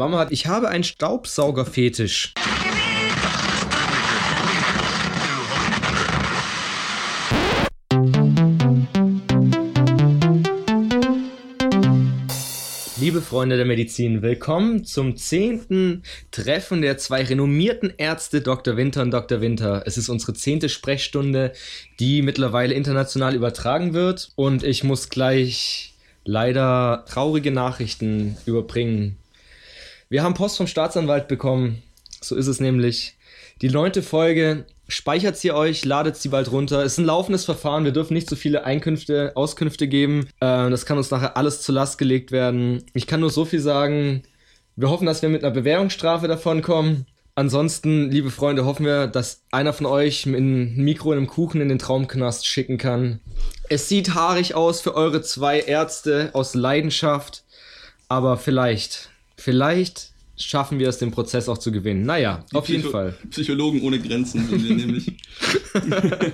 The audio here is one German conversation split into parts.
Mama hat, ich habe einen Staubsaugerfetisch. Liebe Freunde der Medizin, willkommen zum zehnten Treffen der zwei renommierten Ärzte Dr. Winter und Dr. Winter. Es ist unsere zehnte Sprechstunde, die mittlerweile international übertragen wird und ich muss gleich leider traurige Nachrichten überbringen. Wir haben Post vom Staatsanwalt bekommen. So ist es nämlich. Die neunte Folge. Speichert sie euch, ladet sie bald runter. Es ist ein laufendes Verfahren. Wir dürfen nicht so viele Einkünfte, Auskünfte geben. Äh, das kann uns nachher alles zur Last gelegt werden. Ich kann nur so viel sagen. Wir hoffen, dass wir mit einer Bewährungsstrafe davon kommen. Ansonsten, liebe Freunde, hoffen wir, dass einer von euch mit einem Mikro und einem Kuchen in den Traumknast schicken kann. Es sieht haarig aus für eure zwei Ärzte aus Leidenschaft, aber vielleicht, vielleicht schaffen wir es, den Prozess auch zu gewinnen. Naja, Die auf jeden Psycho- Fall. Psychologen ohne Grenzen sind wir nämlich.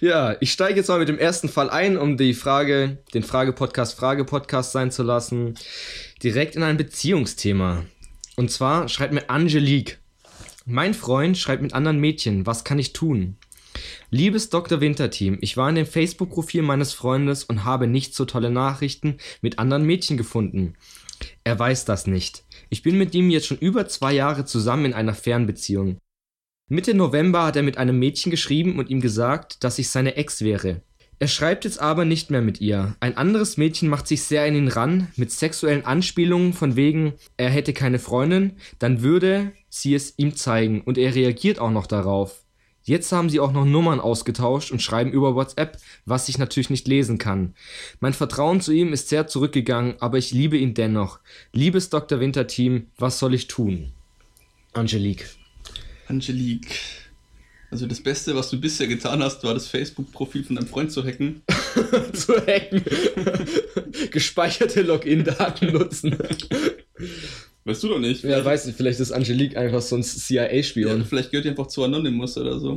Ja, ich steige jetzt mal mit dem ersten Fall ein, um die Frage, den Frage-Podcast Frage-Podcast sein zu lassen, direkt in ein Beziehungsthema. Und zwar schreibt mir Angelique. Mein Freund schreibt mit anderen Mädchen, was kann ich tun? Liebes Dr. Winterteam, ich war in dem Facebook-Profil meines Freundes und habe nicht so tolle Nachrichten mit anderen Mädchen gefunden. Er weiß das nicht. Ich bin mit ihm jetzt schon über zwei Jahre zusammen in einer Fernbeziehung. Mitte November hat er mit einem Mädchen geschrieben und ihm gesagt, dass ich seine Ex wäre. Er schreibt jetzt aber nicht mehr mit ihr. Ein anderes Mädchen macht sich sehr in ihn ran, mit sexuellen Anspielungen von wegen, er hätte keine Freundin, dann würde sie es ihm zeigen und er reagiert auch noch darauf. Jetzt haben sie auch noch Nummern ausgetauscht und schreiben über WhatsApp, was ich natürlich nicht lesen kann. Mein Vertrauen zu ihm ist sehr zurückgegangen, aber ich liebe ihn dennoch. Liebes Dr. Winter Team, was soll ich tun? Angelique. Angelique. Also das Beste, was du bisher getan hast, war das Facebook-Profil von deinem Freund zu hacken. zu hacken. Gespeicherte Login-Daten nutzen. Weißt du doch nicht. Ja, weiß nicht, vielleicht ist Angelique einfach so ein Ja, CIA-Spion. vielleicht gehört die einfach zu Anonymous oder so.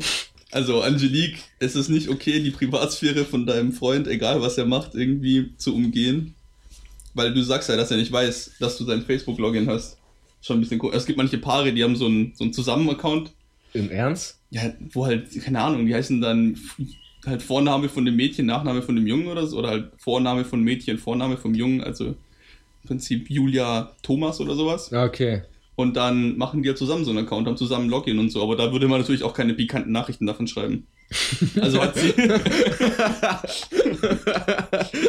Also, Angelique, es ist nicht okay, die Privatsphäre von deinem Freund, egal was er macht, irgendwie zu umgehen. Weil du sagst ja, dass er nicht weiß, dass du sein Facebook-Login hast. Schon ein bisschen cool. Es gibt manche Paare, die haben so einen, so einen Zusammen-Account. Im Ernst? Ja, wo halt, keine Ahnung, die heißen dann halt Vorname von dem Mädchen, Nachname von dem Jungen oder so. Oder halt Vorname von Mädchen, Vorname vom Jungen. Also Prinzip Julia Thomas oder sowas. Ah, Okay. Und dann machen die ja zusammen so einen Account, haben zusammen Login und so. Aber da würde man natürlich auch keine pikanten Nachrichten davon schreiben. Also hat sie.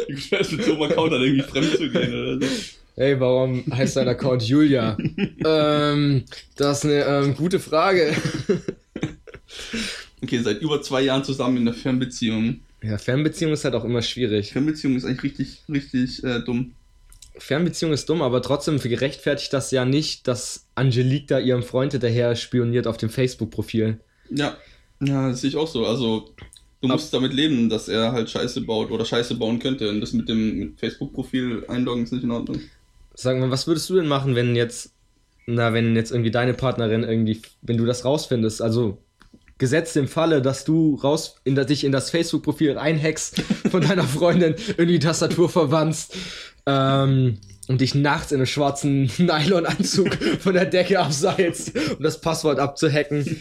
Die Geschwätz mit so einem Account dann irgendwie fremd zu gehen oder so. Hey, warum heißt dein Account Julia? ähm, das ist eine ähm, gute Frage. Okay, seit über zwei Jahren zusammen in der Fernbeziehung. Ja, Fernbeziehung ist halt auch immer schwierig. Fernbeziehung ist eigentlich richtig, richtig äh, dumm. Fernbeziehung ist dumm, aber trotzdem gerechtfertigt das ja nicht, dass Angelique da ihrem Freund hinterher spioniert auf dem Facebook-Profil. Ja, ja, das sehe ich auch so. Also, du musst damit leben, dass er halt Scheiße baut oder Scheiße bauen könnte. Und das mit dem Facebook-Profil einloggen ist nicht in Ordnung. Sag mal, was würdest du denn machen, wenn jetzt, na, wenn jetzt irgendwie deine Partnerin irgendwie, wenn du das rausfindest, also gesetzt im Falle, dass du raus in dich in das Facebook-Profil reinhackst von deiner Freundin, irgendwie die Tastatur verwandst ähm, und dich nachts in einem schwarzen Nylon-Anzug von der Decke abseilst, um das Passwort abzuhacken.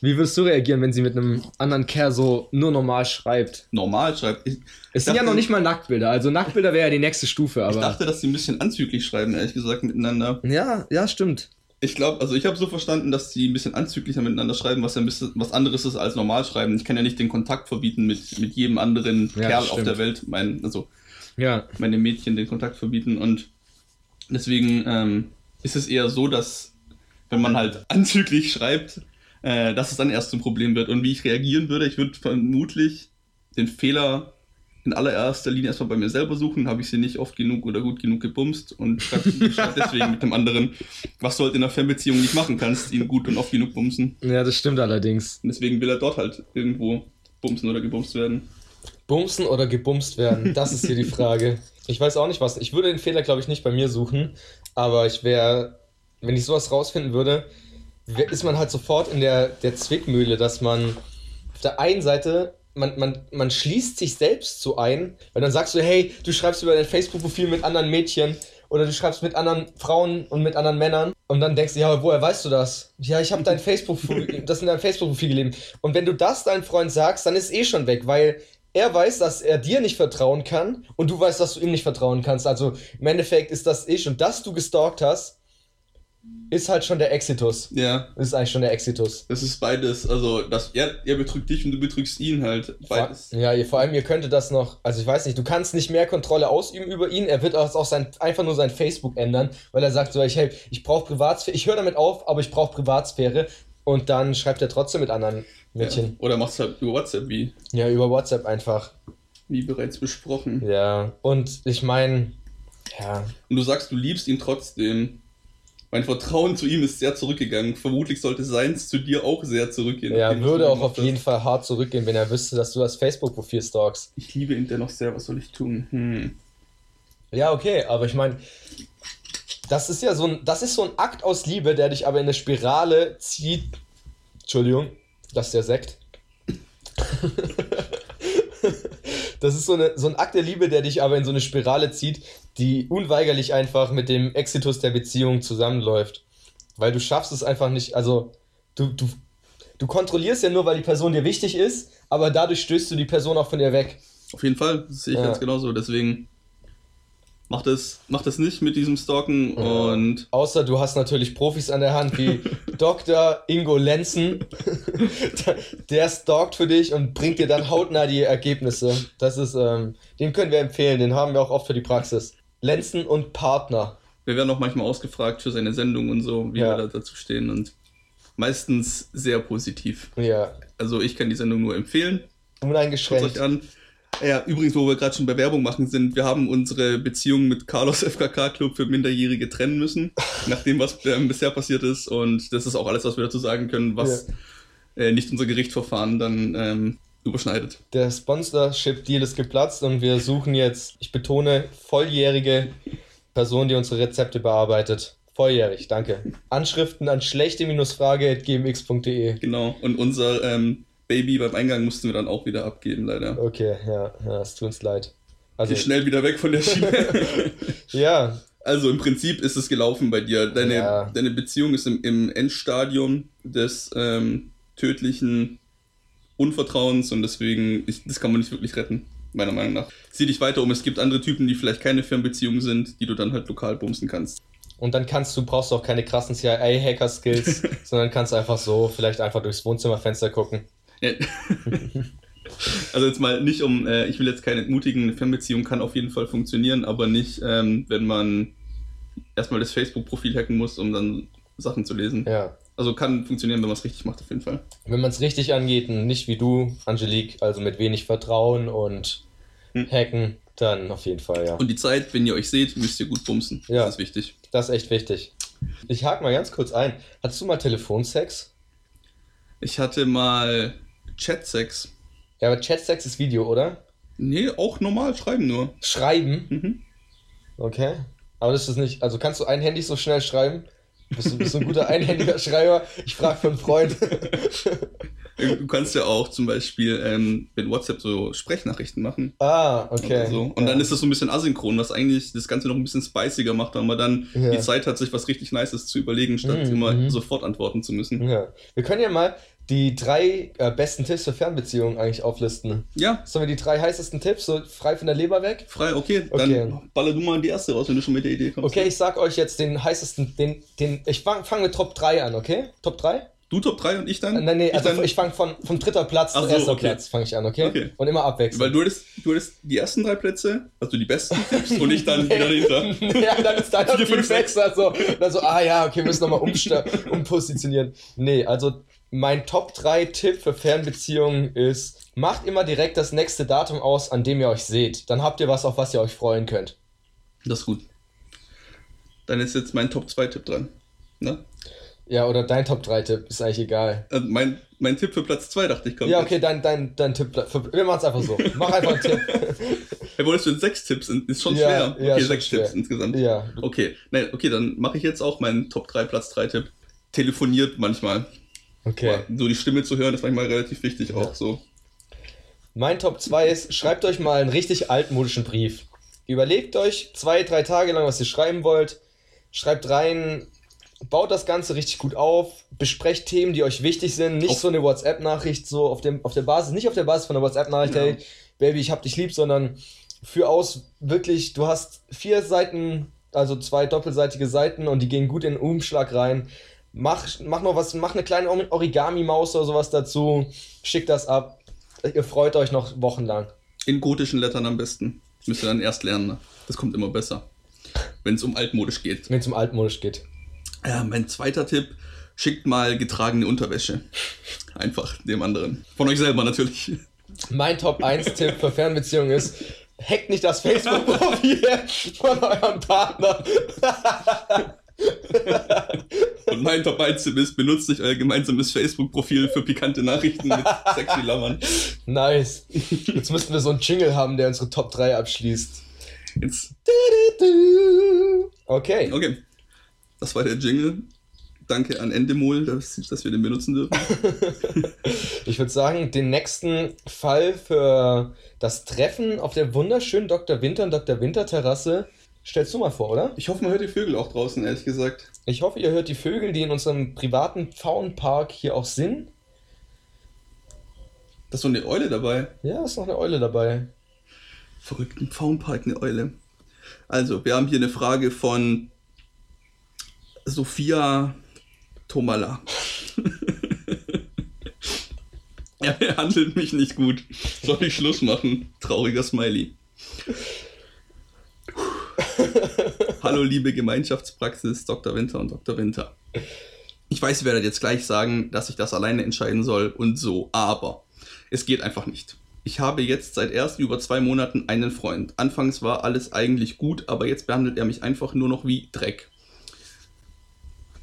Wie würdest du reagieren, wenn sie mit einem anderen Kerl so nur normal schreibt? Normal schreibt. Ich, Es sind ja dachte- noch nicht mal Nacktbilder, also Nacktbilder wäre ja die nächste Stufe, ich aber. dachte, dass sie ein bisschen anzüglich schreiben, ehrlich gesagt, miteinander. ja, ja, stimmt. Ich glaube, also ich habe so verstanden, dass die ein bisschen anzüglicher miteinander schreiben, was ja ein bisschen was anderes ist als normal schreiben. Ich kann ja nicht den Kontakt verbieten mit, mit jedem anderen Ja, Kerl das auf stimmt. der Welt. Mein, also Ja, meine Mädchen den Kontakt verbieten und deswegen ähm, ist es eher so, dass wenn man halt anzüglich schreibt, äh, dass es dann erst zum Problem wird. Und wie ich reagieren würde, ich würde vermutlich den Fehler in allererster Linie erstmal bei mir selber suchen, habe ich sie nicht oft genug oder gut genug gebumst und schreibe schreib deswegen mit dem anderen, was du halt in einer Fernbeziehung nicht machen kannst, ihn gut und oft genug bumsen. ja, das stimmt allerdings. Und deswegen will er dort halt irgendwo bumsen oder gebumst werden. Bumsen oder gebumst werden? Das ist hier die Frage. Ich weiß auch nicht was. Ich würde den Fehler, glaube ich, nicht bei mir suchen. Aber ich wäre, wenn ich sowas rausfinden würde, wär, ist man halt sofort in der, der Zwickmühle, dass man auf der einen Seite, man, man, man schließt sich selbst so ein, weil dann sagst du, hey, du schreibst über dein Facebook-Profil mit anderen Mädchen oder du schreibst mit anderen Frauen und mit anderen Männern und dann denkst du, ja, woher weißt du das? Ja, ich habe dein Facebook, das in deinem Facebook-Profil gelesen. Und wenn du das deinem Freund sagst, dann ist eh schon weg, weil er weiß, dass er dir nicht vertrauen kann und du weißt, dass du ihm nicht vertrauen kannst. Also im Endeffekt ist das eh schon, dass du gestalkt hast, ist halt schon der Exitus. Ja. Ist eigentlich schon der Exitus. Das ist beides. Also, das, er, er betrügt dich und du betrügst ihn halt. Beides. Ja, ihr, vor allem, ihr könntet das noch, also ich weiß nicht, du kannst nicht mehr Kontrolle ausüben über ihn. Er wird auch, auch sein, einfach nur sein Facebook ändern, weil er sagt so, ich, hey, ich brauche Privatsphäre, ich höre damit auf, aber ich brauche Privatsphäre. Und dann schreibt er trotzdem mit anderen Mädchen. Ja. Oder machst halt über WhatsApp wie. Ja, über WhatsApp einfach. Wie bereits besprochen. Ja, und ich meine, ja. Und du sagst, du liebst ihn trotzdem. Mein Vertrauen zu ihm ist sehr zurückgegangen. Vermutlich sollte seins zu dir auch sehr zurückgehen. Er würde auch auf jeden Fall hart zurückgehen, wenn er wüsste, dass du das Facebook-Profil stalkst. Ich liebe ihn dennoch sehr, was soll ich tun? Hm. Ja, okay, aber ich meine, das ist ja so ein, das ist so ein Akt aus Liebe, der dich aber in eine Spirale zieht. Entschuldigung, das ist der Sekt. das ist so, eine, so ein Akt der Liebe, der dich aber in so eine Spirale zieht, die unweigerlich einfach mit dem Exitus der Beziehung zusammenläuft. Weil du schaffst es einfach nicht, also du, du, du kontrollierst ja nur, weil die Person dir wichtig ist, aber dadurch stößt du die Person auch von dir weg. Auf jeden Fall, das sehe ich ja. ganz genauso. Deswegen mach das, mach das nicht mit diesem Stalken und. Außer du hast natürlich Profis an der Hand wie Dr. Ingo Lenzen. der stalkt für dich und bringt dir dann hautnah die Ergebnisse. Das ist, ähm, den können wir empfehlen, den haben wir auch oft für die Praxis. Lenzen und Partner. Wir werden auch manchmal ausgefragt für seine Sendung und so, wie ja. wir da dazu stehen und meistens sehr positiv. Ja. Also ich kann die Sendung nur empfehlen. Uneingeschränkt. Schaut euch an. Ja, übrigens, wo wir gerade schon bei Werbung machen sind, wir haben unsere Beziehung mit Carlos FKK Club für Minderjährige trennen müssen, nachdem was ähm, bisher passiert ist. Und das ist auch alles, was wir dazu sagen können, was ja. äh, nicht unser Gerichtsverfahren dann ähm, überschneidet. Der Sponsorship-Deal ist geplatzt und wir suchen jetzt, ich betone, volljährige Person, die unsere Rezepte bearbeitet. Volljährig, danke. Anschriften an schlechte-frage.gmx.de. Genau, und unser ähm, Baby beim Eingang mussten wir dann auch wieder abgeben, leider. Okay, ja, ja es tut uns leid. Also Geh schnell wieder weg von der Schiene. ja. Also im Prinzip ist es gelaufen bei dir. Deine, ja. deine Beziehung ist im, im Endstadium des ähm, tödlichen Unvertrauens und deswegen, ist, das kann man nicht wirklich retten, meiner Meinung nach. Sieh dich weiter um, es gibt andere Typen, die vielleicht keine Fernbeziehungen sind, die du dann halt lokal bumsen kannst. Und dann kannst du, brauchst du auch keine krassen CIA-Hacker-Skills, sondern kannst einfach so vielleicht einfach durchs Wohnzimmerfenster gucken. also jetzt mal nicht um, äh, ich will jetzt keine entmutigen, eine Fernbeziehung kann auf jeden Fall funktionieren, aber nicht, ähm, wenn man erstmal das Facebook-Profil hacken muss, um dann Sachen zu lesen. Ja. Also kann funktionieren, wenn man es richtig macht, auf jeden Fall. Wenn man es richtig angeht und nicht wie du, Angelique, also mit wenig Vertrauen und hm. Hacken, dann auf jeden Fall, ja. Und die Zeit, wenn ihr euch seht, müsst ihr gut bumsen. Ja. Das ist wichtig. Das ist echt wichtig. Ich hake mal ganz kurz ein. Hattest du mal Telefonsex? Ich hatte mal Chatsex. Ja, aber Chatsex ist Video, oder? Nee, auch normal schreiben nur. Schreiben? Mhm. Okay. Aber das ist nicht. Also kannst du ein Handy so schnell schreiben? Bist du, bist du ein guter einhändiger Schreiber? Ich frage für einen Freund. Du kannst ja auch zum Beispiel ähm, mit WhatsApp so Sprechnachrichten machen. Ah, okay. So. Und ja. dann ist das so ein bisschen asynchron, was eigentlich das Ganze noch ein bisschen spiciger macht, weil man dann ja. die Zeit hat, sich was richtig Nices zu überlegen, statt mhm. immer mhm. sofort antworten zu müssen. Ja. Wir können ja mal die drei äh, besten Tipps für Fernbeziehungen eigentlich auflisten. Ja. Sollen wir die drei heißesten Tipps, so frei von der Leber weg? Frei, okay. Dann okay. baller du mal die erste raus, wenn du schon mit der Idee kommst. Okay, ich sag euch jetzt den heißesten, den, den, ich fange fang mit Top 3 an, okay? Top 3? Du Top 3 und ich dann? Nein, nee, ich also dann... ich fange von, vom dritter Platz zu so, erster okay. Platz fange ich an, okay? okay? Und immer abwechselnd. Weil du hattest, du hattest die ersten drei Plätze, also die besten Tipps und ich dann wieder dahinter. ja, dann ist deiner Team Sechster so, dann so, ah ja, okay, wir müssen nochmal umpositionieren. Nee, also mein Top 3 Tipp für Fernbeziehungen ist, macht immer direkt das nächste Datum aus, an dem ihr euch seht. Dann habt ihr was, auf was ihr euch freuen könnt. Das ist gut. Dann ist jetzt mein Top 2 Tipp dran. Ne? Ja, oder dein Top 3 Tipp, ist eigentlich egal. Also mein, mein Tipp für Platz 2 dachte ich kommt. Ja, okay, dein, dein, dein Tipp. Für, wir machen es einfach so. Mach einfach einen Tipp. Ja, wolltest du denn sechs Tipps? Ist schon ja, schwer. Ja, okay, sechs schwer. Tipps insgesamt. Ja. Okay, Nein, okay, dann mache ich jetzt auch meinen Top 3 Platz 3 Tipp. Telefoniert manchmal. Okay. So die Stimme zu hören ist manchmal relativ wichtig auch so. Mein Top 2 ist, schreibt euch mal einen richtig altmodischen Brief Überlegt euch zwei, drei Tage lang, was ihr schreiben wollt. Schreibt rein, baut das Ganze richtig gut auf, besprecht Themen, die euch wichtig sind. Nicht Auf- so eine WhatsApp-Nachricht, so auf, dem, auf der Basis, nicht auf der Basis von der WhatsApp-Nachricht, Ja. hey, Baby, ich hab dich lieb, sondern für aus wirklich, du hast vier Seiten, also zwei doppelseitige Seiten und die gehen gut in den Umschlag rein. Mach, mach noch was, mach eine kleine Origami-Maus oder sowas dazu, schickt das ab. Ihr freut euch noch wochenlang. In gotischen Lettern am besten. Müsst ihr dann erst lernen. Ne? Das kommt immer besser. Wenn es um altmodisch geht. Wenn es um altmodisch geht. Ja, mein zweiter Tipp, schickt mal getragene Unterwäsche. Einfach dem anderen. Von euch selber natürlich. Mein Top 1-Tipp für Fernbeziehungen ist, hackt nicht das Facebook-Profil von eurem Partner. Und mein Top 1 Tipp ist, benutzt nicht euer gemeinsames Facebook-Profil für pikante Nachrichten mit sexy Lammern. Nice. Jetzt müssten wir so einen Jingle haben, der unsere Top 3 abschließt. Jetzt, Okay. okay. Das war der Jingle. Danke an Endemol, dass, dass wir den benutzen dürfen. Ich würde sagen, den nächsten Fall für das Treffen auf der wunderschönen Dr. Winter und Dr. Winter Terrasse stellst du mal vor, oder? Ich hoffe, man hört die Vögel auch draußen, ehrlich gesagt. Ich hoffe, ihr hört die Vögel, die in unserem privaten Pfauenpark hier auch sind. Da ist so eine Eule dabei. Ja, ist noch eine Eule dabei. Verrückten Pfauenpark, eine Eule. Also, wir haben hier eine Frage von Sophia Tomala. er behandelt mich nicht gut. Soll ich Schluss machen? Trauriger Smiley. Hallo, liebe Gemeinschaftspraxis, Dr. Winter und Dr. Winter. Ich weiß, ihr werdet jetzt gleich sagen, dass ich das alleine entscheiden soll und so, aber es geht einfach nicht. Ich habe jetzt seit erst über zwei Monaten einen Freund. Anfangs war alles eigentlich gut, aber jetzt behandelt er mich einfach nur noch wie Dreck.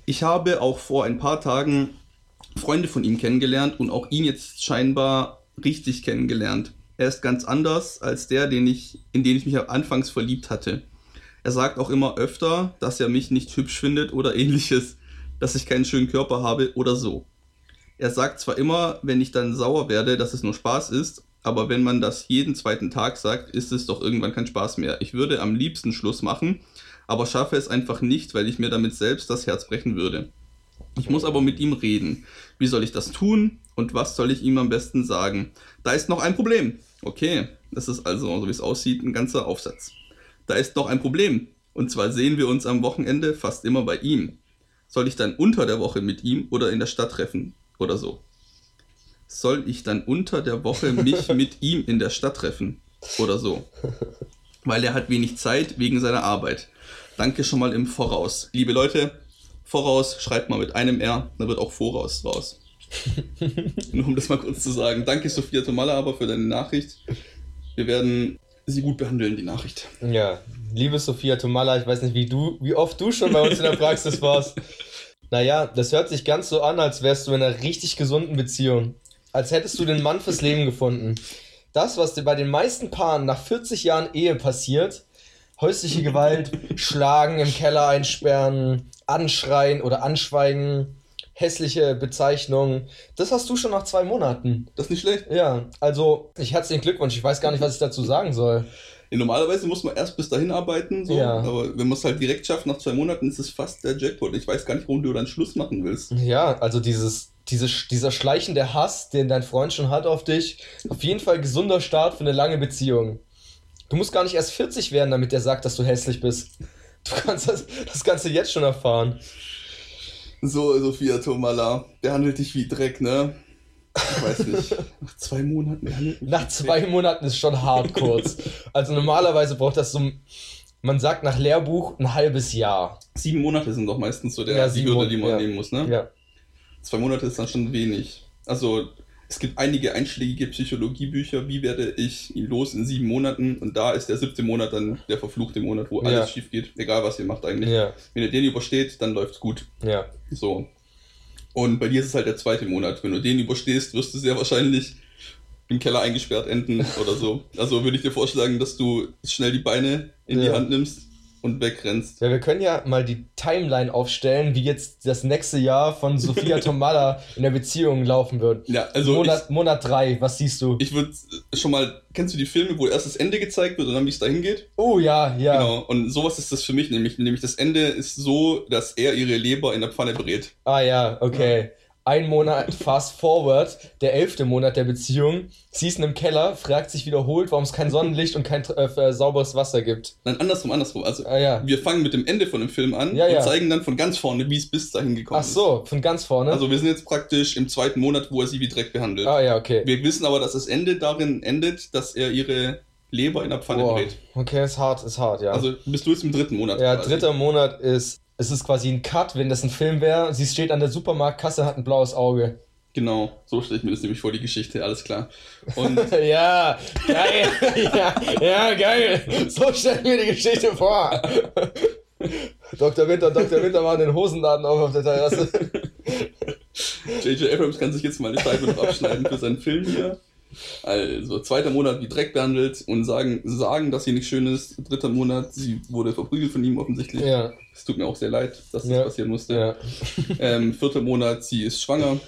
Ich habe auch vor ein paar Tagen Freunde von ihm kennengelernt und auch ihn jetzt scheinbar richtig kennengelernt. Er ist ganz anders als der, den ich, in den ich mich anfangs verliebt hatte. Er sagt auch immer öfter, dass er mich nicht hübsch findet oder ähnliches, dass ich keinen schönen Körper habe oder so. Er sagt zwar immer, wenn ich dann sauer werde, dass es nur Spaß ist, aber wenn man das jeden zweiten Tag sagt, ist es doch irgendwann kein Spaß mehr. Ich würde am liebsten Schluss machen, aber schaffe es einfach nicht, weil ich mir damit selbst das Herz brechen würde. Ich muss aber mit ihm reden. Wie soll ich das tun und was soll ich ihm am besten sagen? Da ist noch ein Problem. Okay, das ist also, so wie es aussieht, ein ganzer Aufsatz. Da ist noch ein Problem. Und zwar sehen wir uns am Wochenende fast immer bei ihm. Soll ich dann unter der Woche mit ihm oder in der Stadt treffen oder so? Soll ich dann unter der Woche mich mit ihm in der Stadt treffen oder so? Weil er hat wenig Zeit wegen seiner Arbeit. Danke schon mal im Voraus. Liebe Leute, Voraus schreibt mal mit einem R, dann wird auch Voraus raus. Nur um das mal kurz zu sagen. Danke Sophia Tomalla aber für deine Nachricht. Wir werden sie gut behandeln, die Nachricht. Ja, liebe Sophia Tomalla, ich weiß nicht, wie du, wie oft du schon bei uns in der Praxis warst. Naja, das hört sich ganz so an, als wärst du in einer richtig gesunden Beziehung. Als hättest du den Mann fürs Leben gefunden. Das, was dir bei den meisten Paaren nach 40 Jahren Ehe passiert, häusliche Gewalt, Schlagen im Keller einsperren, anschreien oder anschweigen, hässliche Bezeichnungen, das hast du schon nach zwei Monaten. Das ist nicht schlecht. Ja, also ich herzlichen Glückwunsch. Ich weiß gar nicht, was ich dazu sagen soll. Ja, normalerweise muss man erst bis dahin arbeiten, so, Ja. aber wenn man es halt direkt schafft, nach zwei Monaten ist es fast der Jackpot. Ich weiß gar nicht, warum du dann Schluss machen willst. Ja, also dieses, diese, dieser schleichende Hass, den dein Freund schon hat auf dich, auf jeden Fall gesunder Start für eine lange Beziehung. Du musst gar nicht erst 40 werden, damit er sagt, dass du hässlich bist. Du kannst das, das Ganze jetzt schon erfahren. So, Sophia Tomala, behandelt dich wie Dreck, ne? Ich weiß nicht. Nach zwei Monaten behandelt mich Nach wie zwei Monaten ist schon hart kurz. Also normalerweise braucht das so, man sagt nach Lehrbuch ein halbes Jahr. Sieben Monate sind doch meistens so der Ja, die sieben Hürde, die man ja. nehmen muss, ne? Ja. Zwei Monate ist dann schon wenig. Also, es gibt einige einschlägige Psychologiebücher, wie werde ich ihn los in sieben Monaten und da ist der siebte Monat dann der verfluchte Monat, wo alles Ja. schief geht, egal was ihr macht eigentlich. Ja, Wenn ihr den übersteht, dann läuft's gut. ja. So. Und bei dir ist es halt der zweite Monat. Wenn du den überstehst, wirst du sehr wahrscheinlich im Keller eingesperrt enden oder so. Also würde ich dir vorschlagen, dass du schnell die Beine in die Ja. Hand nimmst und wegrennst. Ja, wir können ja mal die Timeline aufstellen, wie jetzt das nächste Jahr von Sophia Tomalla in der Beziehung laufen wird. Ja, also Monat, ich, Monat drei, was siehst du? ich würde schon mal, kennst du die Filme, wo erst das Ende gezeigt wird und dann wie es dahin geht? oh ja, ja. Genau, und sowas ist das für mich nämlich. Nämlich das Ende ist so, dass er ihre Leber in der Pfanne brät. Ah ja, okay. Ein Monat fast forward, der elfte Monat der Beziehung. Sie ist in einem Keller, fragt sich wiederholt, warum es kein Sonnenlicht und kein äh, sauberes Wasser gibt. Nein, andersrum, andersrum. Also Ah ja. wir fangen mit dem Ende von dem Film an Ja, und ja. zeigen dann von ganz vorne, wie es bis dahin gekommen Ach so, von ganz vorne. ist. Also wir sind jetzt praktisch im zweiten Monat, wo er sie wie Dreck behandelt. ah ja, okay. Wir wissen aber, dass das Ende darin endet, dass er ihre Leber in der Pfanne Boah. brät. Okay, ist hart, ist hart, ja. Also bist du jetzt im dritten Monat. ja, quasi. dritter Monat ist, es ist quasi ein Cut, wenn das ein Film wäre. Sie steht an der Supermarktkasse, hat ein blaues Auge. Genau, so stelle ich mir das nämlich vor, die Geschichte, alles klar. Und ja, geil. ja, ja, geil. So stell ich mir die Geschichte vor. Dr. Winter und Dr. Winter machen den Hosenladen auf auf der Terrasse. J.J. Abrams kann sich jetzt mal die Scheibe noch abschneiden für seinen Film hier. Also, zweiter Monat wie Dreck behandelt und sagen, sagen, dass sie nicht schön ist. Dritter Monat, sie wurde verprügelt von ihm offensichtlich. Ja, Es tut mir auch sehr leid, dass das Ja. passieren musste. ja. Ähm, vierter Monat, sie ist schwanger.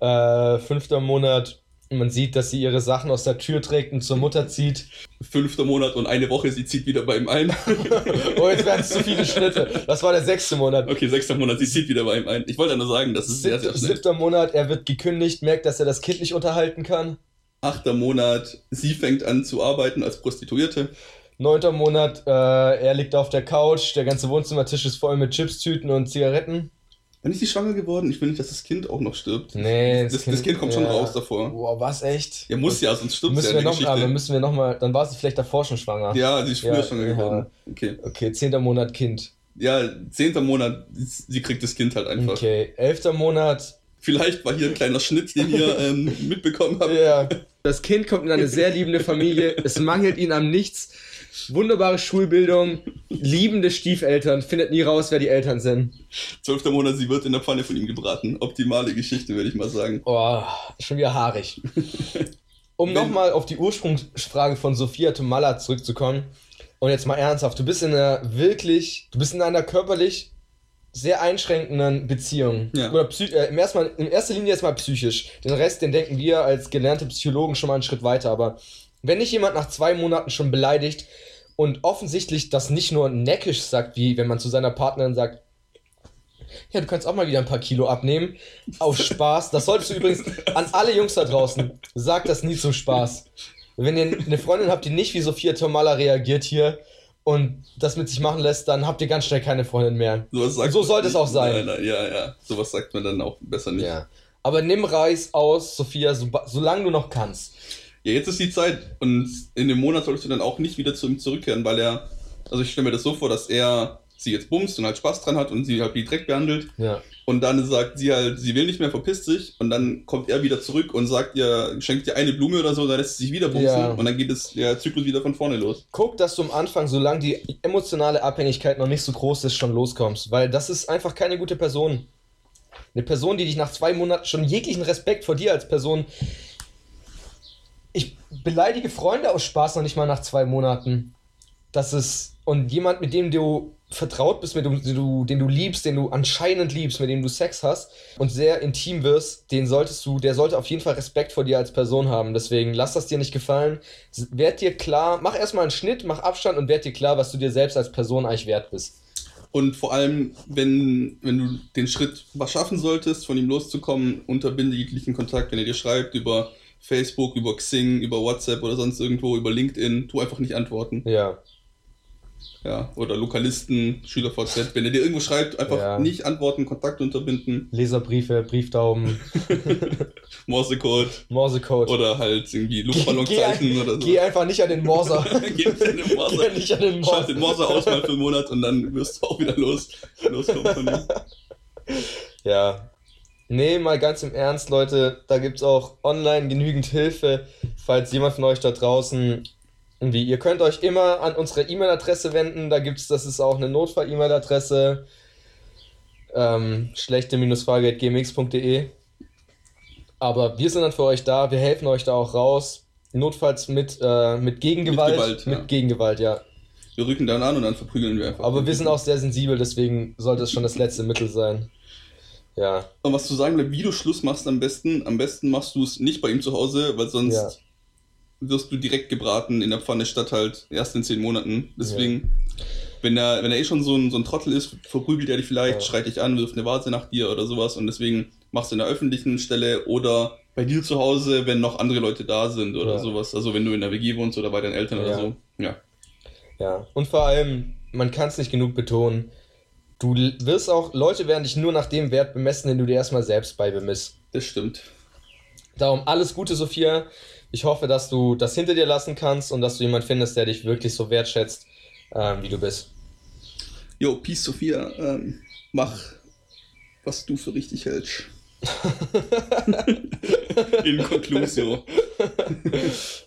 Äh, fünfter Monat, man sieht, dass sie ihre Sachen aus der Tür trägt und zur Mutter zieht. Fünfter Monat und eine Woche, sie zieht wieder bei ihm ein. Oh, jetzt werden es zu viele Schnitte. Das war der sechste Monat. Okay, sechster Monat, sie zieht wieder bei ihm ein. Ich wollte nur sagen, das ist sehr, sehr Siebter, schnell. siebter Monat, er wird gekündigt, merkt, dass er das Kind nicht unterhalten kann. Achter Monat, sie fängt an zu arbeiten als Prostituierte. Neunter Monat, äh, er liegt auf der Couch, der ganze Wohnzimmertisch ist voll mit Chipstüten und Zigaretten. Wann ist sie schwanger geworden? Ich will nicht, dass das Kind auch noch stirbt. Nee, Das, das kind kommt schon ja. raus davor. Boah, was echt? Ja, muss ja, sonst stirbt müssen ja wir noch, Geschichte. aber müssen wir noch mal, dann war sie vielleicht davor schon schwanger. Ja, sie ist früher Ja, schwanger ja. geworden. Okay. Okay, zehnter Monat Kind. Ja, zehnter Monat, sie kriegt das Kind halt einfach. Okay, elfter Monat. Vielleicht war hier ein kleiner Schnitt, den ihr ähm, mitbekommen habt. Ja. Das Kind kommt in eine sehr liebende Familie. Es mangelt ihnen an nichts. Wunderbare Schulbildung, liebende Stiefeltern, findet nie raus, wer die Eltern sind. Zwölfter Monat, sie wird in der Pfanne von ihm gebraten. Optimale Geschichte, würde ich mal sagen. Oh, schon wieder haarig. Um nochmal auf die Ursprungsfrage von Sophia Tomalla zurückzukommen. Und jetzt mal ernsthaft, du bist in einer wirklich, du bist in einer körperlich sehr einschränkenden Beziehung. Ja. Oder äh, im, erstmal, in erster Linie erstmal psychisch. Den Rest, den denken wir als gelernte Psychologen schon mal einen Schritt weiter. Aber wenn dich jemand nach zwei Monaten schon beleidigt und offensichtlich das nicht nur neckisch sagt, wie wenn man zu seiner Partnerin sagt, ja, du kannst auch mal wieder ein paar Kilo abnehmen. Aus Spaß. Das solltest du übrigens an alle Jungs da draußen. Sag das nie zum Spaß. Wenn ihr eine Freundin habt, die nicht wie Sophia Tomala reagiert hier und das mit sich machen lässt, dann habt ihr ganz schnell keine Freundin mehr. So man sollte es auch sein. Nein, nein, ja, ja. Sowas sagt man dann auch besser nicht. Ja. Aber nimm Reis aus, Sophia, so, solange du noch kannst. Ja, jetzt ist die Zeit und in dem Monat solltest du dann auch nicht wieder zu ihm zurückkehren, weil er, also ich stelle mir das so vor, dass er sie jetzt bumst und halt Spaß dran hat und sie halt wie Dreck behandelt Ja. und dann sagt sie halt, sie will nicht mehr, verpisst sich und dann kommt er wieder zurück und sagt ihr, schenkt ihr eine Blume oder so, dann lässt sie sich wieder bumsen Ja. und dann geht es der Zyklus wieder von vorne los. Guck, dass du am Anfang, solange die emotionale Abhängigkeit noch nicht so groß ist, schon loskommst. Weil das ist einfach keine gute Person. Eine Person, die dich nach zwei Monaten schon jeglichen Respekt vor dir als Person. Ich beleidige Freunde aus Spaß noch nicht mal nach zwei Monaten. Das ist. Und jemand, mit dem du vertraut bist, mit dem du, den du liebst, den du anscheinend liebst, mit dem du Sex hast und sehr intim wirst, den solltest du, der sollte auf jeden Fall Respekt vor dir als Person haben. Deswegen lass das dir nicht gefallen. Werd dir klar, mach erstmal einen Schnitt, mach Abstand und werd dir klar, was du dir selbst als Person eigentlich wert bist. Und vor allem, wenn, wenn du den Schritt was schaffen solltest, von ihm loszukommen, unterbinde jeglichen Kontakt, wenn er dir schreibt über Facebook, über Xing, über WhatsApp oder sonst irgendwo, über LinkedIn, tu einfach nicht antworten. Ja. Ja, oder Lokalisten, SchülerVZ, wenn er dir irgendwo schreibt, einfach Ja. nicht antworten, Kontakt unterbinden, Leserbriefe, Brieftauben, Morsecode Morsecode. oder halt irgendwie Luftballonzeichen oder so. geh einfach nicht an den Morser. Geh nicht an den Morser. Geh nicht an den Schalt Morser. den Morser aus mal für einen Monat und dann wirst du auch wieder los. Loskommen von ihm. Ja. Nee, mal ganz im Ernst, Leute, da gibt's auch online genügend Hilfe, falls jemand von euch da draußen irgendwie, ihr könnt euch immer an unsere E-Mail-Adresse wenden, da gibt's, das ist auch eine Notfall-E-Mail-Adresse, ähm, schlechte-frage.gmx.de aber wir sind dann für euch da, wir helfen euch da auch raus, notfalls mit, äh, mit Gegengewalt, Mit Gewalt, ja. mit Gegengewalt, ja. Wir rücken dann an und dann verprügeln wir einfach. Aber wir sind auch sehr sensibel, deswegen sollte es schon das letzte Mittel sein. Ja. Und was zu sagen bleibt, wie du Schluss machst am besten, am besten machst du es nicht bei ihm zu Hause, weil sonst Ja. wirst du direkt gebraten in der Pfanne statt halt erst in zehn Monaten. Deswegen, wenn er, wenn er eh schon so ein, so ein Trottel ist, verprügelt er dich vielleicht, Ja. schreit dich an, wirft eine Vase nach dir oder sowas und deswegen machst du in der öffentlichen Stelle oder bei dir zu Hause, wenn noch andere Leute da sind oder Ja. sowas. Also wenn du in der WG wohnst oder bei deinen Eltern oder Ja. so. Ja. Ja. Und vor allem, man kann es nicht genug betonen, du wirst auch, Leute werden dich nur nach dem Wert bemessen, den du dir erstmal selbst bei bemisst. Das stimmt. Darum alles Gute, Sophia. Ich hoffe, dass du das hinter dir lassen kannst und dass du jemanden findest, der dich wirklich so wertschätzt, ähm, wie du bist. Jo, Peace Sophia, ähm, mach, was du für richtig hältst. In Conclusio.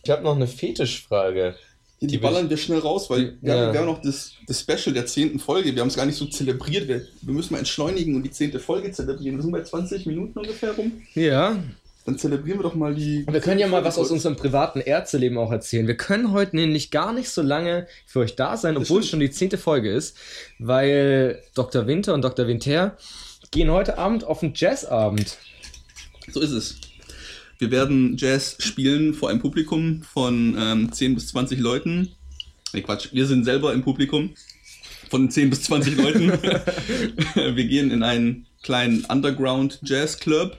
Ich habe noch eine Fetischfrage. Die, Die ballern wir schnell raus, weil die- wir, ja. haben, wir haben noch das, das Special der zehnten Folge. Wir haben es gar nicht so zelebriert. Wir, wir müssen mal entschleunigen und die zehnte Folge zelebrieren. Wir sind bei 20 Minuten ungefähr rum. Ja. Dann zelebrieren wir doch mal die. Wir können ja mal was aus unserem privaten Ärzteleben auch erzählen. Wir können heute nämlich gar nicht so lange für euch da sein, Das obwohl es schon die zehnte Folge ist, weil Dr. Winter und Dr. Winter gehen heute Abend auf einen Jazzabend. So ist es. Wir werden Jazz spielen vor einem Publikum von ähm, 10 bis 20 Leuten. Nee, Quatsch. Wir sind selber im Publikum von 10 bis 20 Leuten. wir gehen in einen kleinen Underground Jazz Club.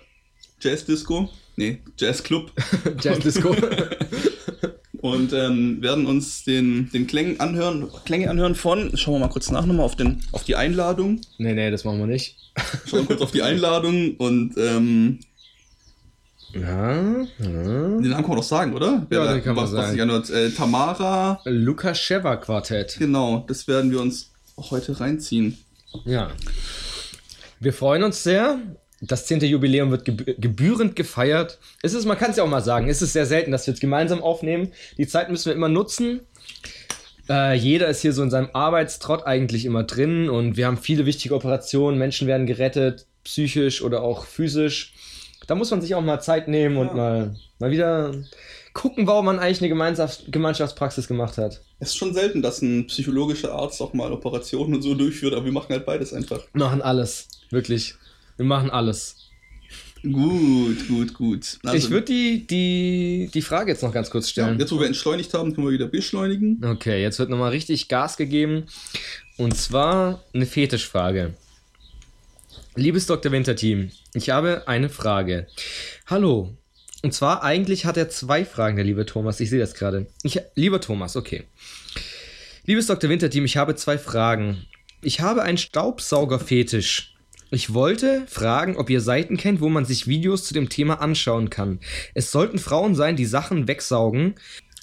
Jazz Disco. Nee, Jazz Club. Jazzdisco. und ähm, werden uns den, den Klängen anhören, Klänge anhören von, schauen wir mal kurz nach nochmal auf, den, auf die Einladung, nee, nee, das machen wir nicht. schauen wir kurz auf die Einladung und ähm, Ja, ja. den Namen kann man doch sagen, oder? Ja, da- den kann man was, was sagen. sich anhört. Äh, Tamara, Lukascheva Quartett. genau, das werden wir uns heute reinziehen. Ja. Wir freuen uns sehr. Das 10. Jubiläum wird gebü- gebührend gefeiert. Es ist, man kann es ja auch mal sagen, es ist sehr selten, dass wir es gemeinsam aufnehmen. Die Zeit müssen wir immer nutzen. Äh, jeder ist hier so in seinem Arbeitstrott eigentlich immer drin und wir haben viele wichtige Operationen. Menschen werden gerettet, psychisch oder auch physisch. Da muss man sich auch mal Zeit nehmen und Ja. mal, mal wieder gucken, warum man eigentlich eine Gemeinschaft, Gemeinschaftspraxis gemacht hat. Es ist schon selten, dass ein psychologischer Arzt auch mal Operationen und so durchführt, aber wir machen halt beides einfach. Wir machen alles. Wirklich. Wir machen alles. Gut, gut, gut. Also, ich würde die, die, die Frage jetzt noch ganz kurz ja, stellen. jetzt, wo wir entschleunigt haben, können wir wieder beschleunigen. Okay, jetzt wird nochmal richtig Gas gegeben. Und zwar eine Fetischfrage. Liebes Dr. Winter-Team, ich habe eine Frage. Hallo. Und zwar, eigentlich hat er zwei Fragen, der liebe Thomas. Ich sehe das gerade. Ich, lieber Thomas, okay. Liebes Dr. Winter-Team, ich habe zwei Fragen. Ich habe einen Staubsauger-Fetisch. Ich wollte fragen, ob ihr Seiten kennt, wo man sich Videos zu dem Thema anschauen kann. Es sollten Frauen sein, die Sachen wegsaugen.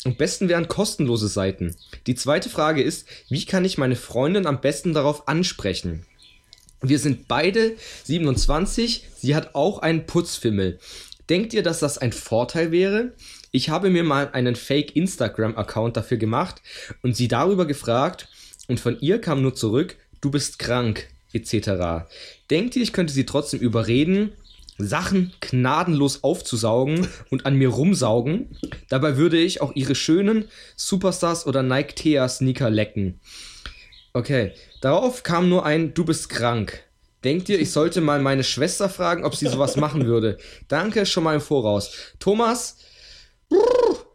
Am besten wären kostenlose Seiten. Die zweite Frage ist, wie kann ich meine Freundin am besten darauf ansprechen? Wir sind beide 27, sie hat auch einen Putzfimmel. Denkt ihr, dass das ein Vorteil wäre? Ich habe mir mal einen Fake Instagram-Account dafür gemacht und sie darüber gefragt und von ihr kam nur zurück, du bist krank, etc. Denkt ihr, ich könnte sie trotzdem überreden, Sachen gnadenlos aufzusaugen und an mir rumsaugen? Dabei würde ich auch ihre schönen Superstars oder Nike Thea Sneaker lecken. Okay, darauf kam nur ein Du bist krank. Denkt ihr, ich sollte mal meine Schwester fragen, ob sie sowas machen würde? Danke schon mal im Voraus. Thomas,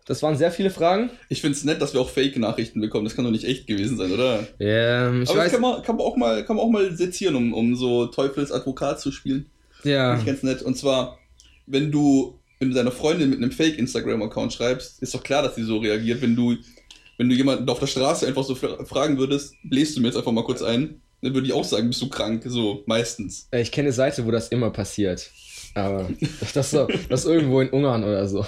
das waren sehr viele Fragen. Ich finde es nett, dass wir auch Fake-Nachrichten bekommen. Das kann doch nicht echt gewesen sein, oder? Ähm, ich Aber das weiß, kann man, kann, man auch mal, kann man auch mal sezieren, um, um so Teufels Advokat zu spielen. ja, Finde ich ganz nett. Und zwar, wenn du, wenn du deiner Freundin mit einem Fake-Instagram-Account schreibst, ist doch klar, dass sie so reagiert. Wenn du, wenn du jemanden auf der Straße einfach so fra- fragen würdest, bläst du mir jetzt einfach mal kurz ein, dann würde ich auch sagen, bist du krank? So, meistens. ich kenne eine Seite, wo das immer passiert. Aber das, so, das ist irgendwo in Ungarn oder so.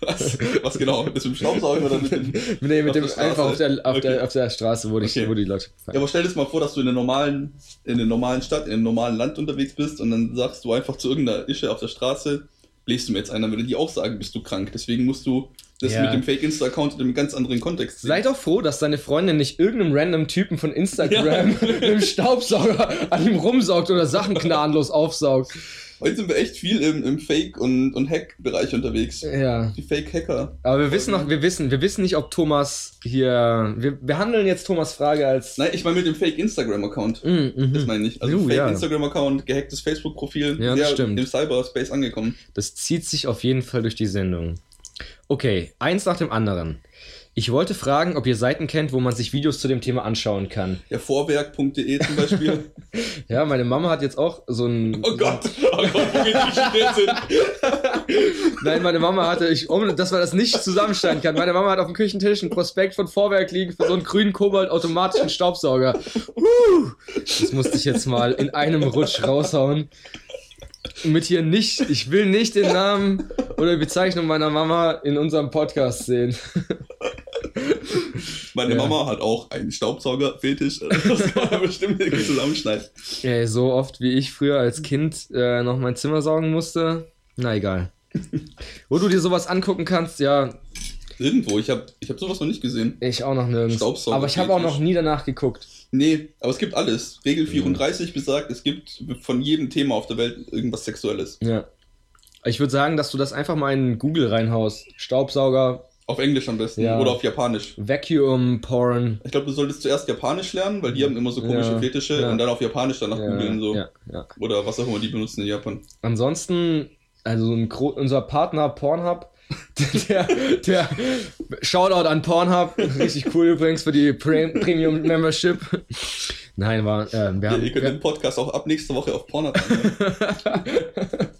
Was, was genau? Bist du im Staubsaugen oder mit dem. mit dem, mit dem einfach auf der, auf, Okay. der, auf der Straße, wo, die, Okay. wo die Leute Ja, aber stell dir mal vor, dass du in einer normalen, in einer normalen Stadt, in einem normalen Land unterwegs bist und dann sagst du einfach zu irgendeiner Ische auf der Straße, bläst du mir jetzt ein, dann würde die auch sagen, bist du krank. Deswegen musst du das Ja. mit dem Fake-Insta-Account in einem ganz anderen Kontext sehen. Sei doch froh, dass deine Freundin nicht irgendeinem random Typen von Instagram mit dem Staubsauger an ihm rumsaugt oder Sachen gnadenlos aufsaugt. Heute sind wir echt viel im, im Fake- und, und Hack-Bereich unterwegs. Ja. Die Fake-Hacker. Aber wir wissen noch, wir wissen, wir wissen nicht, ob Thomas hier. Wir behandeln jetzt Thomas Frage als. Nein, ich meine mit dem Fake-Instagram-Account. Mm, mhm. Das meine ich. Also ja. Fake-Instagram-Account, gehacktes Facebook-Profil, Ja, das sehr stimmt. im Cyberspace angekommen. Das zieht sich auf jeden Fall durch die Sendung. Okay, eins nach dem anderen. Ich wollte fragen, ob ihr Seiten kennt, wo man sich Videos zu dem Thema anschauen kann. Ja, vorwerk.de zum Beispiel. Ja, meine Mama hat jetzt auch so ein. oh Gott, oh Gott, geht die sind. Nein, meine Mama hatte, ich, um, dass man das nicht zusammenstellen kann. Meine Mama hat auf dem Küchentisch ein Prospekt von Vorwerk liegen für so einen grünen Kobold automatischen Staubsauger. Uh, das musste ich jetzt mal in einem Rutsch raushauen. Mit hier nicht, ich will nicht den Namen oder die Bezeichnung meiner Mama in unserem Podcast sehen. Meine Ja. Mama hat auch einen Staubsauger-Fetisch. Das kann man bestimmt irgendwie zusammenschneiden. Ey, so oft wie ich früher als Kind äh, noch mein Zimmer saugen musste. Na egal. Wo du dir sowas angucken kannst, ja, Irgendwo, ich habe ich hab sowas noch nicht gesehen. ich auch noch nirgends. Staubsauger- Aber ich habe auch noch nie danach geguckt. Nee, aber es gibt alles. Regel 34 besagt, es gibt von jedem Thema auf der Welt irgendwas Sexuelles. Ja. Ich würde sagen, dass du das einfach mal in Google reinhaust. Staubsauger, Auf Englisch am besten Ja. oder auf Japanisch. Vacuum, Porn. Ich glaube, du solltest zuerst Japanisch lernen, weil die haben immer so komische Ja, Fetische ja. und dann auf Japanisch danach googeln so. Oder was auch immer die benutzen in Japan. Ansonsten, also unser Partner Pornhub, der, der Shoutout an Pornhub, richtig cool übrigens für die Pre Premium Membership. Nein, war, äh, wir Ja, haben, ihr könnt den Podcast auch ab nächste Woche auf Pornhub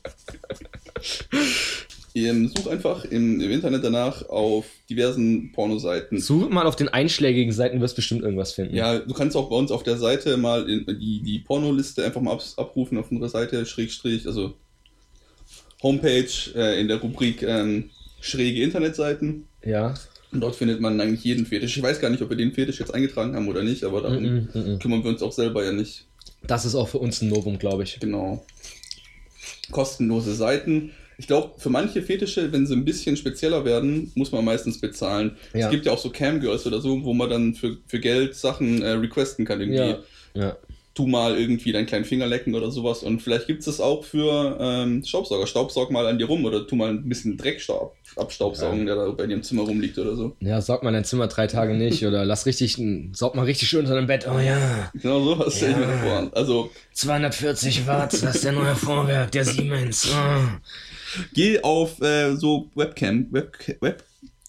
sucht einfach im, im Internet danach auf diversen Pornoseiten. Such mal auf den einschlägigen Seiten, du wirst bestimmt irgendwas finden. Ja, du kannst auch bei uns auf der Seite mal in, die, die Pornoliste einfach mal abs- abrufen auf unserer Seite, Schrägstrich, also Homepage äh, in der Rubrik ähm, schräge Internetseiten. Ja. Und dort findet man eigentlich jeden Fetisch. Ich weiß gar nicht, ob wir den Fetisch jetzt eingetragen haben oder nicht, aber darum Mm, mm, mm. kümmern wir uns auch selber ja nicht. Das ist auch für uns ein Novum, glaube ich. Genau. Kostenlose Seiten. Ich glaube, für manche Fetische, wenn sie ein bisschen spezieller werden, muss man meistens bezahlen. Ja. Es gibt ja auch so Camgirls oder so, wo man dann für, für Geld Sachen äh, requesten kann. Irgendwie, Ja. Ja. Tu mal irgendwie deinen kleinen Finger lecken oder sowas. Und vielleicht gibt es das auch für ähm, Staubsauger. Staubsaug mal an dir rum oder tu mal ein bisschen Dreckstaub abstaubsaugen, der da bei dir im Zimmer rumliegt oder so. Ja, saug mal dein Zimmer drei Tage nicht oder lass richtig, saug mal richtig schön unter dem Bett. Oh ja, Genau so, was stelle ich mir Ja. vor. Also 240 Watt, das ist der neue Vorwerk, der Siemens. Oh. geh auf äh, so Webcam, Web, Web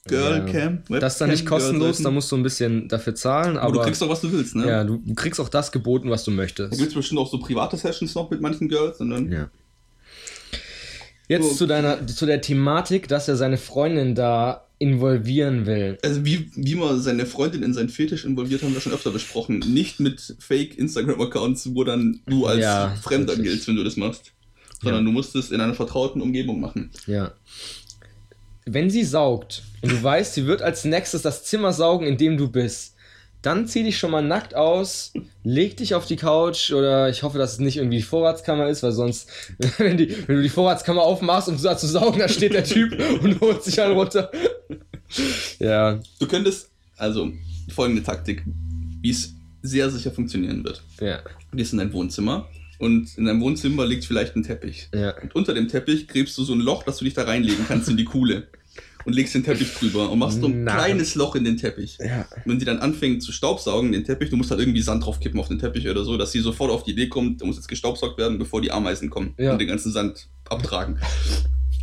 Girlcam. Das ist dann nicht kostenlos, da musst du ein bisschen dafür zahlen, Aber aber du kriegst doch, was du willst, ne? ja, du, kriegst auch das geboten, was du Da möchtest. gibt es bestimmt auch so private Sessions noch mit manchen Girls. Und dann, Ja. Jetzt So. zu deiner, zu der Thematik, dass er seine Freundin da involvieren will. Also wie, wie man seine Freundin in seinen Fetisch involviert, haben wir schon öfter besprochen. Nicht mit Fake-Instagram-Accounts, wo dann du als Ja, Fremder giltst, wenn du das machst. Sondern Ja. du musst es in einer vertrauten Umgebung machen. Ja. Wenn sie saugt und du weißt, sie wird als nächstes das Zimmer saugen, in dem du bist, dann zieh dich schon mal nackt aus, leg dich auf die Couch oder ich hoffe, dass es nicht irgendwie die Vorratskammer ist, weil sonst, wenn, die, wenn du die Vorratskammer aufmachst, um da zu saugen, da steht der Typ und holt sich einen runter. Ja, Du könntest, also folgende Taktik, wie es sehr sicher funktionieren wird. ja, Du gehst in dein Wohnzimmer und in deinem Wohnzimmer liegt vielleicht ein Teppich. ja. Und unter dem Teppich gräbst du so ein Loch, dass du dich da reinlegen kannst in die Kuhle. Und legst den Teppich drüber und machst so ein Nein. kleines Loch in den Teppich. Ja, Wenn sie dann anfängt zu staubsaugen, den Teppich, du musst halt irgendwie Sand draufkippen auf den Teppich oder so, dass sie sofort auf die Idee kommt, der muss jetzt gestaubsaugt werden, bevor die Ameisen kommen Ja. und den ganzen Sand abtragen.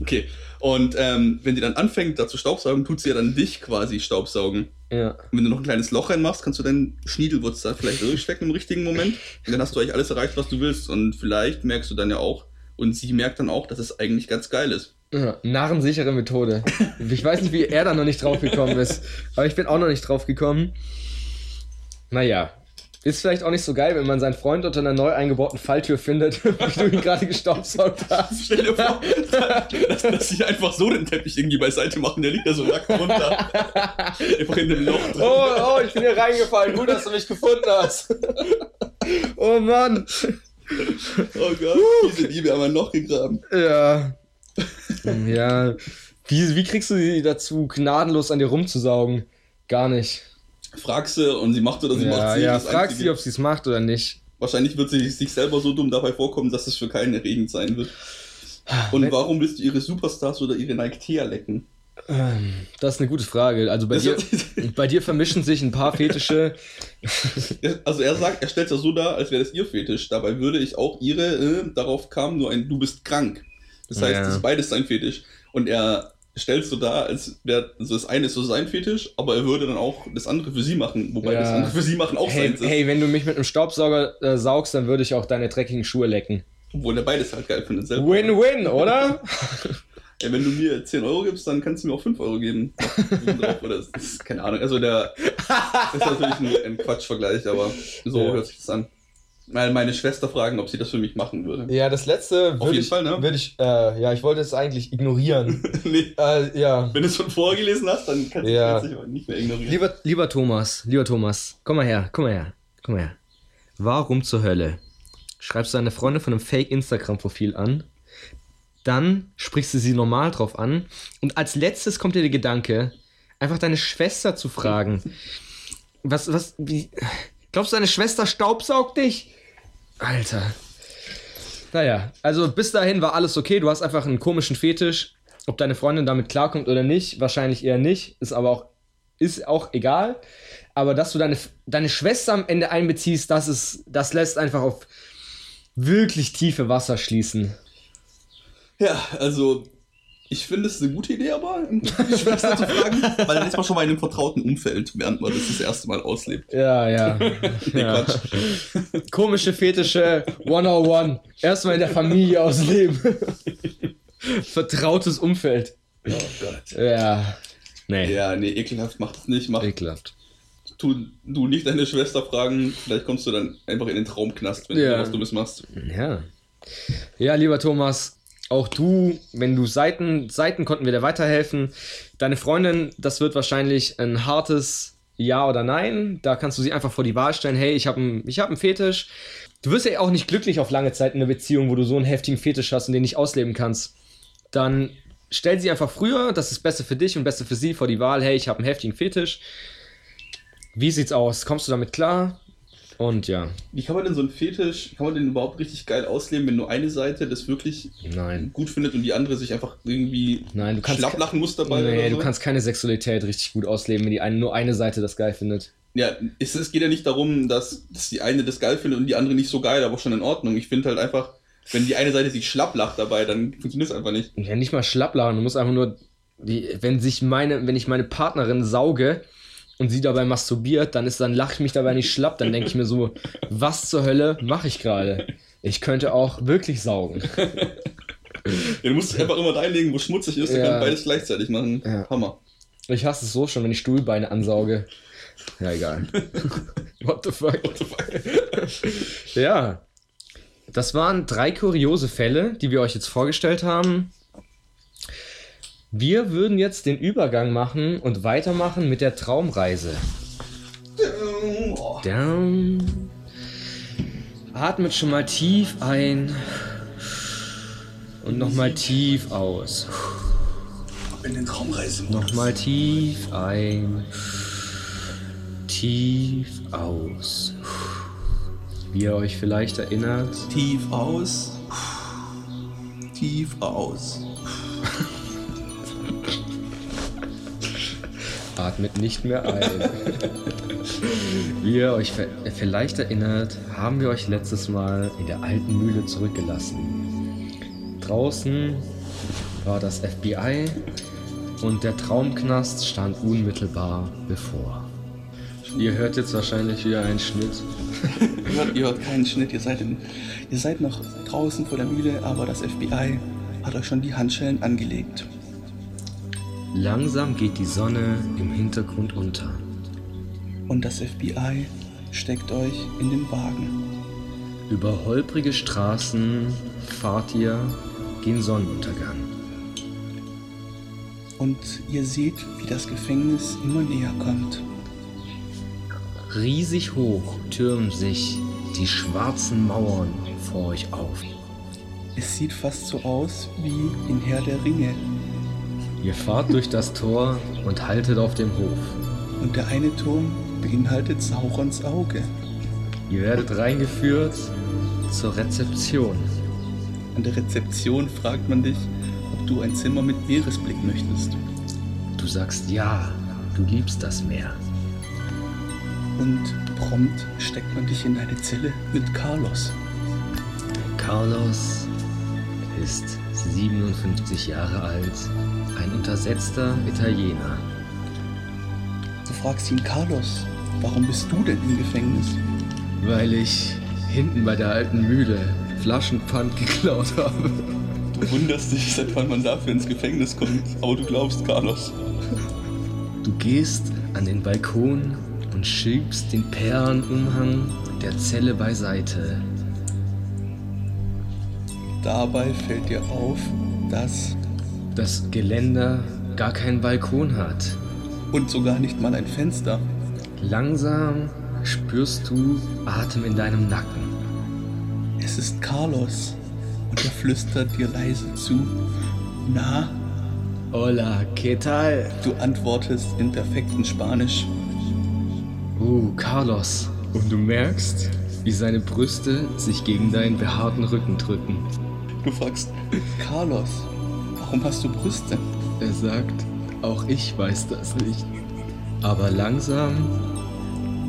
Okay. Und ähm, wenn die dann anfängt, da zu staubsaugen, tut sie ja dann dich quasi staubsaugen. ja. Und wenn du noch ein kleines Loch reinmachst, kannst du deinen Schniedelwurz da vielleicht durchstecken im richtigen Moment. Und dann hast du eigentlich alles erreicht, was du willst. Und vielleicht merkst du dann ja auch, und sie merkt dann auch, dass es eigentlich ganz geil ist. Ja, narrensichere Methode. Ich weiß nicht, wie er da noch nicht drauf gekommen ist. Aber ich bin auch noch nicht drauf gekommen. Naja. Ist vielleicht auch nicht so geil, wenn man seinen Freund unter einer neu eingebauten Falltür findet, wie du ihn gerade gestaubsaugt hast. Stell dir vor, dass, dass sie einfach so den Teppich irgendwie beiseite machen, der liegt da so nackt runter. einfach in dem Loch drin. Oh, oh, ich bin hier reingefallen. Gut, dass du mich gefunden hast. Oh Mann. Oh Gott, diese Liebe haben wir noch gegraben. Ja. Ja. Wie, wie kriegst du sie dazu, gnadenlos an dir rumzusaugen? Gar nicht. Frag sie und sie macht oder sie ja, macht sie. ja, frag sie, ob sie es macht oder nicht. Wahrscheinlich wird sie sich selber so dumm dabei vorkommen, dass es für keinen erregend sein wird. Und Wenn- warum willst du ihre Superstars oder ihre Nike Thea lecken? Ähm, Das ist eine gute Frage. Also bei dir, bei dir vermischen sich ein paar Fetische. Also er sagt, er stellt es ja so dar, als wäre das ihr Fetisch. Dabei würde ich auch ihre, äh, darauf kam nur ein, du bist krank. Das heißt, Ja. das ist beides sein Fetisch. Und er stellt so dar, als wäre, also das eine ist so sein Fetisch, aber er würde dann auch das andere für sie machen. Wobei Ja. das andere für sie machen auch Hey, seins ist. hey, wenn du mich mit einem Staubsauger äh, saugst, dann würde ich auch deine dreckigen Schuhe lecken. Obwohl er beides halt geil findet. Win-win, oder? Ey, wenn du mir 10 Euro gibst, dann kannst du mir auch 5 Euro geben. Drauf, oder das ist, keine Ahnung. Also der das ist natürlich ein, ein Quatschvergleich, aber so Ja. hört sich das an. Weil meine Schwester fragen, ob sie das für mich machen würde. Ja, das letzte Auf würde jeden ich, Fall, ne? würde ich, äh, ja, ich wollte es eigentlich ignorieren. nee. äh, ja. Wenn du es schon vorgelesen hast, dann kannst Ja. du es nicht mehr ignorieren. Lieber, lieber Thomas, lieber Thomas, komm mal her, komm mal her, komm mal her. Warum zur Hölle schreibst du deine Freundin von einem Fake-Instagram-Profil an, dann sprichst du sie normal drauf an und als letztes kommt dir der Gedanke, einfach deine Schwester zu fragen. Was, was, wie, glaubst du, deine Schwester staubsaugt dich? Alter. Naja, also bis dahin war alles okay, du hast einfach einen komischen Fetisch. Ob deine Freundin damit klarkommt oder nicht, wahrscheinlich eher nicht, ist aber auch ist auch egal. Aber dass du deine, deine Schwester am Ende einbeziehst, das ist, das lässt einfach auf wirklich tiefe Wasser schließen. Ja, also ich finde es eine gute Idee, aber die Schwester zu fragen, weil dann ist man schon mal in einem vertrauten Umfeld, während man das das erste Mal auslebt. Ja, ja. Nee, ja. Quatsch. Komische Fetische 101. Erstmal in der Familie ausleben. Vertrautes Umfeld. Oh Gott. Ja. Nee. Ja, nee, ekelhaft, mach das nicht. Mach, Ekelhaft. tu du nicht deine Schwester fragen, vielleicht kommst du dann einfach in den Traumknast, wenn Ja. du was Dummes machst. Ja. Ja, lieber Thomas, auch du, wenn du Seiten, Seiten konnten wir dir weiterhelfen. Deine Freundin, das wird wahrscheinlich ein hartes Ja oder Nein. Da kannst du sie einfach vor die Wahl stellen, hey, ich habe einen hab Fetisch. Du wirst ja auch nicht glücklich auf lange Zeit in einer Beziehung, wo du so einen heftigen Fetisch hast und den nicht ausleben kannst. Dann stell sie einfach früher, das ist besser für dich und besser für sie, vor die Wahl, hey, ich habe einen heftigen Fetisch. Wie sieht's aus? Kommst du damit klar? Und ja, Wie kann man denn so einen Fetisch, kann man den überhaupt richtig geil ausleben, wenn nur eine Seite das wirklich nein. gut findet und die andere sich einfach irgendwie Nein, du kannst schlapp lachen muss dabei Nee, oder du so? kannst keine Sexualität richtig gut ausleben, wenn die eine, nur eine Seite das geil findet. Ja, es, es geht ja nicht darum, dass, dass die eine das geil findet und die andere nicht so geil, aber schon in Ordnung. Ich finde halt einfach, wenn die eine Seite sich schlapp lacht dabei, dann funktioniert es einfach nicht. Ja, nicht mal schlapplachen, du musst einfach nur, die, wenn sich meine, wenn ich meine Partnerin sauge und sie dabei masturbiert, dann ist, dann lache ich mich dabei nicht schlapp, dann denke ich mir so, was zur Hölle mache ich gerade? Ich könnte auch wirklich saugen. Du musst einfach immer reinlegen, wo schmutzig ist, dann Ja. kann beides gleichzeitig machen. Ja. Hammer. Ich hasse es so schon, wenn ich Stuhlbeine ansauge. Ja, egal. What the fuck? ja. Das waren drei kuriose Fälle, die wir euch jetzt vorgestellt haben. Wir würden jetzt den Übergang machen und weitermachen mit der Traumreise. Down. Atmet schon mal tief ein und nochmal tief aus. In den Traumreise. Nochmal tief ein, tief aus. Wie ihr euch vielleicht erinnert, Tief aus. Tief aus. Atmet nicht mehr ein. Wie ihr euch vielleicht erinnert, haben wir euch letztes Mal in der alten Mühle zurückgelassen. Draußen war das FBI und der Traumknast stand unmittelbar bevor. Ihr hört jetzt wahrscheinlich wieder einen Schnitt. Ihr hört, ihr hört keinen Schnitt, ihr seid, in, ihr seid noch draußen vor der Mühle, aber das FBI hat euch schon die Handschellen angelegt. Langsam geht die Sonne im Hintergrund unter. Und das FBI steckt euch in den Wagen. Über holprige Straßen fahrt ihr gen Sonnenuntergang. Und ihr seht, wie das Gefängnis immer näher kommt. Riesig hoch türmen sich die schwarzen Mauern vor euch auf. Es sieht fast so aus wie in Herr der Ringe. Ihr fahrt durch das Tor und haltet auf dem Hof. Und der eine Turm beinhaltet Saurons Auge. Ihr werdet reingeführt zur Rezeption. An der Rezeption fragt man dich, ob du ein Zimmer mit Meeresblick möchtest. Du sagst ja, du liebst das Meer. Und prompt steckt man dich in eine Zelle mit Carlos. Carlos ist 57 Jahre alt, ein untersetzter Italiener. Du fragst ihn, Carlos, warum bist du denn im Gefängnis? Weil ich hinten bei der alten Mühle Flaschenpfand geklaut habe. Du wunderst dich, seit wann man dafür ins Gefängnis kommt, aber du glaubst, Carlos. Du gehst an den Balkon und schiebst den Perlenumhang der Zelle beiseite. Dabei fällt dir auf, dass das Geländer gar keinen Balkon hat. Und sogar nicht mal ein Fenster. Langsam spürst du Atem in deinem Nacken. Es ist Carlos und er flüstert dir leise zu. Na? Hola, ¿qué tal? Du antwortest in perfektem Spanisch. Uh, Carlos. Und du merkst, wie seine Brüste sich gegen deinen behaarten Rücken drücken. Du fragst, Carlos, warum hast du Brüste? Er sagt, auch ich weiß das nicht. Aber langsam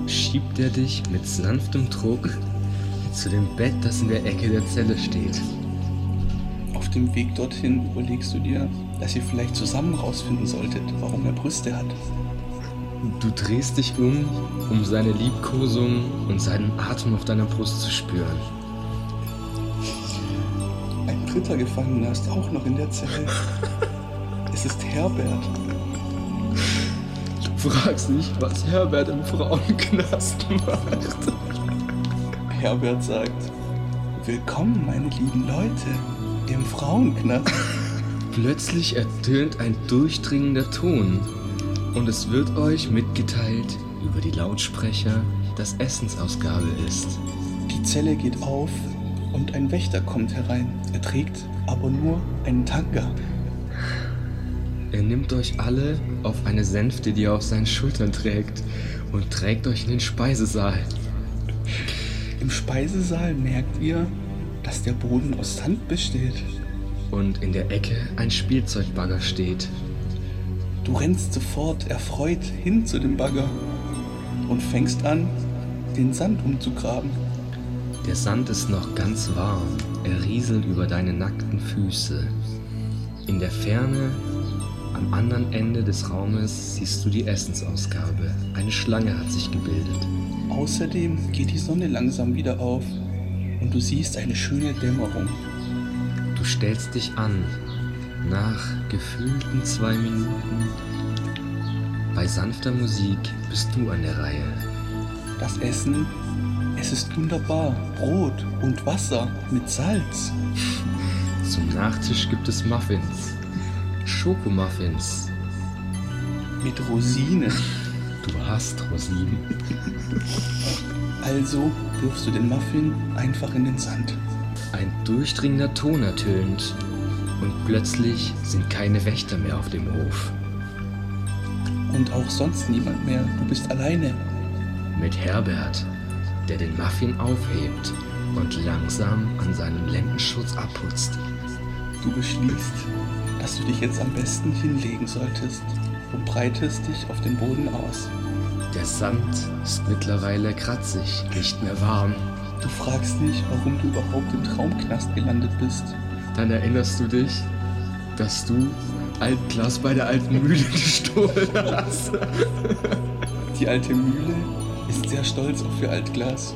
schiebt er dich mit sanftem Druck zu dem Bett, das in der Ecke der Zelle steht. Auf dem Weg dorthin überlegst du dir, dass ihr vielleicht zusammen rausfinden solltet, warum er Brüste hat. Du drehst dich um, um seine Liebkosung und seinen Atem auf deiner Brust zu spüren dritter Gefangener ist auch noch in der Zelle. es ist Herbert. Du fragst nicht, was Herbert im Frauenknast macht. Herbert sagt, Willkommen, meine lieben Leute, im Frauenknast. Plötzlich ertönt ein durchdringender Ton und es wird euch mitgeteilt über die Lautsprecher, dass Essensausgabe ist. Die Zelle geht auf und ein Wächter kommt herein. Er trägt aber nur einen Tanga. Er nimmt euch alle auf eine Sänfte, die er auf seinen Schultern trägt, und trägt euch in den Speisesaal. Im Speisesaal merkt ihr, dass der Boden aus Sand besteht. Und in der Ecke ein Spielzeugbagger steht. Du rennst sofort erfreut hin zu dem Bagger und fängst an, den Sand umzugraben. Der Sand ist noch ganz warm, er rieselt über deine nackten Füße. In der Ferne, am anderen Ende des Raumes, siehst du die Essensausgabe. Eine Schlange hat sich gebildet. Außerdem geht die Sonne langsam wieder auf und du siehst eine schöne Dämmerung. Du stellst dich an. Nach gefühlten zwei Minuten bei sanfter Musik bist du an der Reihe. Das Essen es ist wunderbar. Brot und Wasser mit Salz. Zum Nachtisch gibt es Muffins. Schokomuffins. Mit Rosinen. Du hast Rosinen. Also wirfst du den Muffin einfach in den Sand. Ein durchdringender Ton ertönt und plötzlich sind keine Wächter mehr auf dem Hof. Und auch sonst niemand mehr. Du bist alleine. Mit Herbert, der den Muffin aufhebt und langsam an seinem Lendenschutz abputzt. Du beschließt, dass du dich jetzt am besten hinlegen solltest und breitest dich auf den Boden aus. Der Sand ist mittlerweile kratzig, nicht mehr warm. Du fragst dich, warum du überhaupt im Traumknast gelandet bist. Dann erinnerst du dich, dass du Altglas bei der alten Mühle gestohlen hast. Die alte Mühle ist sehr stolz auf ihr Altglas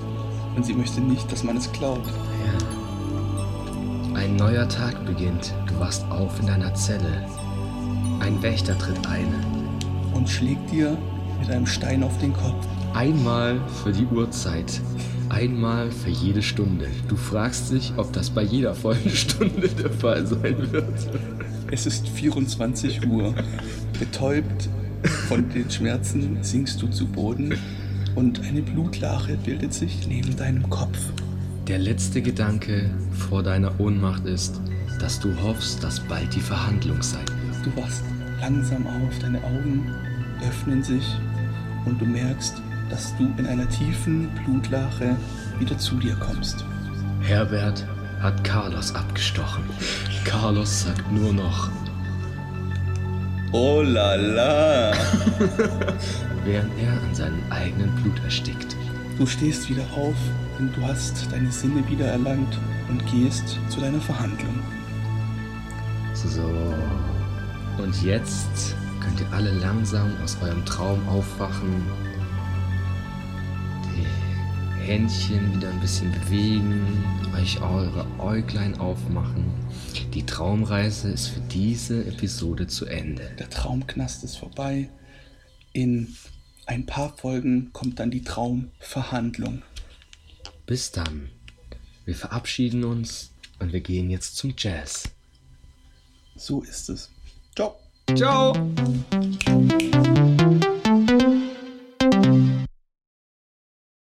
und sie möchte nicht, dass man es klaut. Ja. Ein neuer Tag beginnt. Du wachst auf in deiner Zelle. Ein Wächter tritt ein. Und schlägt dir mit einem Stein auf den Kopf. Einmal für die Uhrzeit. Einmal für jede Stunde. Du fragst dich, ob das bei jeder vollen Stunde der Fall sein wird. Es ist 24 Uhr. Betäubt von den Schmerzen sinkst du zu Boden und eine Blutlache bildet sich neben deinem Kopf. Der letzte Gedanke vor deiner Ohnmacht ist, dass du hoffst, dass bald die Verhandlung sein wird. Du wachst langsam auf, deine Augen öffnen sich und du merkst, dass du in einer tiefen Blutlache wieder zu dir kommst. Herbert hat Carlos abgestochen. Carlos sagt nur noch, Oh la la! während er an seinem eigenen Blut erstickt. Du stehst wieder auf und du hast deine Sinne wieder erlangt und gehst zu deiner Verhandlung. So. Und jetzt könnt ihr alle langsam aus eurem Traum aufwachen. Die Händchen wieder ein bisschen bewegen, euch eure Äuglein aufmachen. Die Traumreise ist für diese Episode zu Ende. Der Traumknast ist vorbei. In ein paar Folgen kommt dann die Traumverhandlung. Bis dann. Wir verabschieden uns und wir gehen jetzt zum Jazz. So ist es. Ciao. Ciao!